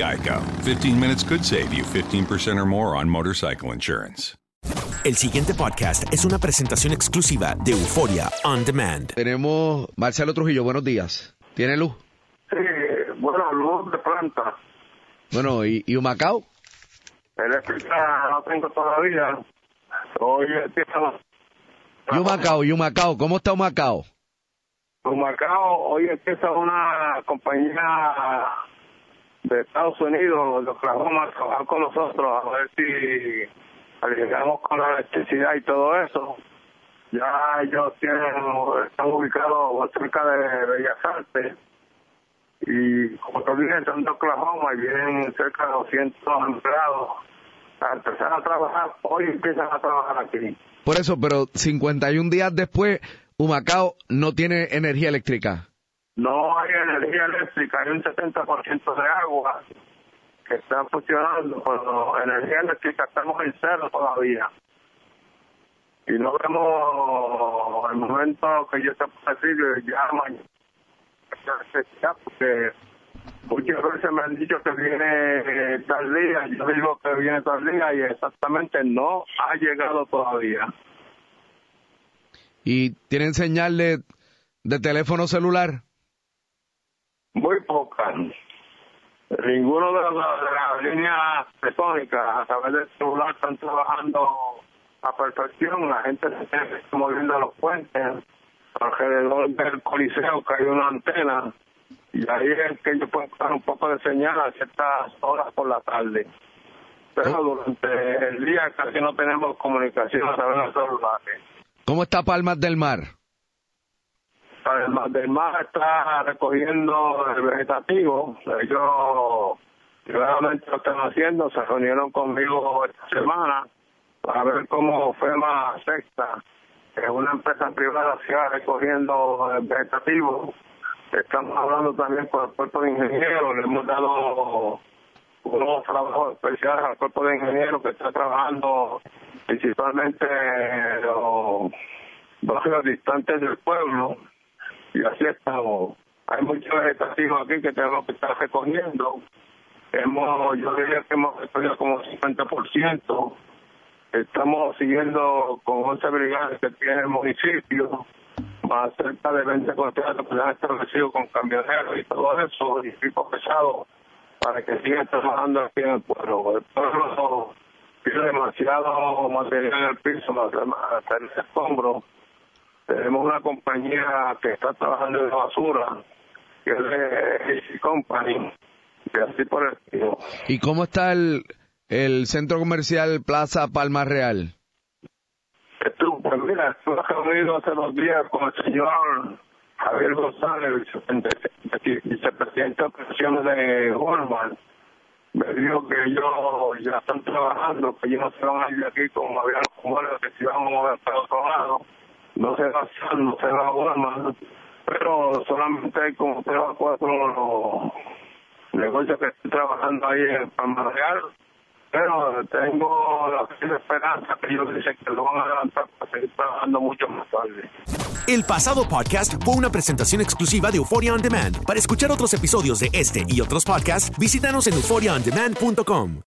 Geico. 15 minutes could save you 15% or more on motorcycle insurance. El siguiente podcast es una presentación exclusiva de Euforia On Demand. Tenemos Marcelo Trujillo, buenos días. ¿Tiene luz? Sí, bueno, luz de planta. Bueno, ¿y, y Humacao? Eléctrica no tengo todavía. Hoy empieza ¿Y Humacao? ¿Y Humacao? ¿Cómo está Humacao? Macao, hoy empieza una compañía de Estados Unidos, de Oklahoma, a trabajar con nosotros a ver si aliviamos con la electricidad y todo eso. Ya ellos tienen, están ubicados cerca de Bellas Artes y como te dije, son de Oklahoma y vienen cerca de 200 empleados a empezar a trabajar. Hoy empiezan a trabajar aquí. Por eso, pero 51 días después, Humacao no tiene energía eléctrica. No hay energía eléctrica, hay un 70% de agua que está funcionando, pero energía eléctrica estamos en cero todavía. Y no vemos el momento que yo te puedo decir, ya mañana, porque muchas veces me han dicho que viene tal día, yo digo que viene tal día y exactamente no ha llegado todavía. ¿Y tienen señal de, de teléfono celular? Muy pocas. Ninguno de, los, de las líneas telefónicas a través del celular están trabajando a perfección. La gente se está moviendo a los puentes alrededor del coliseo que hay una antena y ahí es que ellos pueden dar un poco de señal a ciertas horas por la tarde. Pero durante el día casi no tenemos comunicación a través de los celulares. ¿Cómo está Palmas del Mar? Además del mar está recogiendo el vegetativo. Ellos realmente lo están haciendo. Se reunieron conmigo esta semana para ver cómo FEMA Sexta, que una empresa privada, siga recogiendo el vegetativo. Estamos hablando también con el cuerpo de ingenieros. Le hemos dado unos trabajos especiales al cuerpo de ingenieros que está trabajando principalmente en los barrios distantes del pueblo y así estamos. Hay mucho vegetativo aquí que tenemos que estar recogiendo. Hemos, yo diría que hemos recogido como 50%. Estamos siguiendo con 11 brigadas que tiene el municipio, más cerca de 20 contratos que se han establecido con camioneros y todo eso, y equipos pesados, para que sigan trabajando aquí en el pueblo. El pueblo pide demasiado material en el piso, hasta el escombro. Tenemos una compañía que está trabajando en la basura, que es de Company, y así por el estilo. ¿Y cómo está el, el centro comercial Plaza Palma Real? Estuvo, pues mira, estuve reunido hace dos días con el señor Javier González, vicepresidente de operaciones de Walmart. Me dijo que ellos ya están trabajando, que ellos no se van a ir de aquí como habían los que se iban a mover para otro lado. No se va a hacer, no se va a Walmart, pero solamente hay como tres o cuatro negocios que están trabajando ahí en Palma Real pero tengo la esperanza que ellos dicen que lo van a levantar para seguir trabajando mucho más tarde. El pasado podcast fue una presentación exclusiva de Euphoria On Demand. Para escuchar otros episodios de este y otros podcasts, visítanos en euphoriaondemand.com.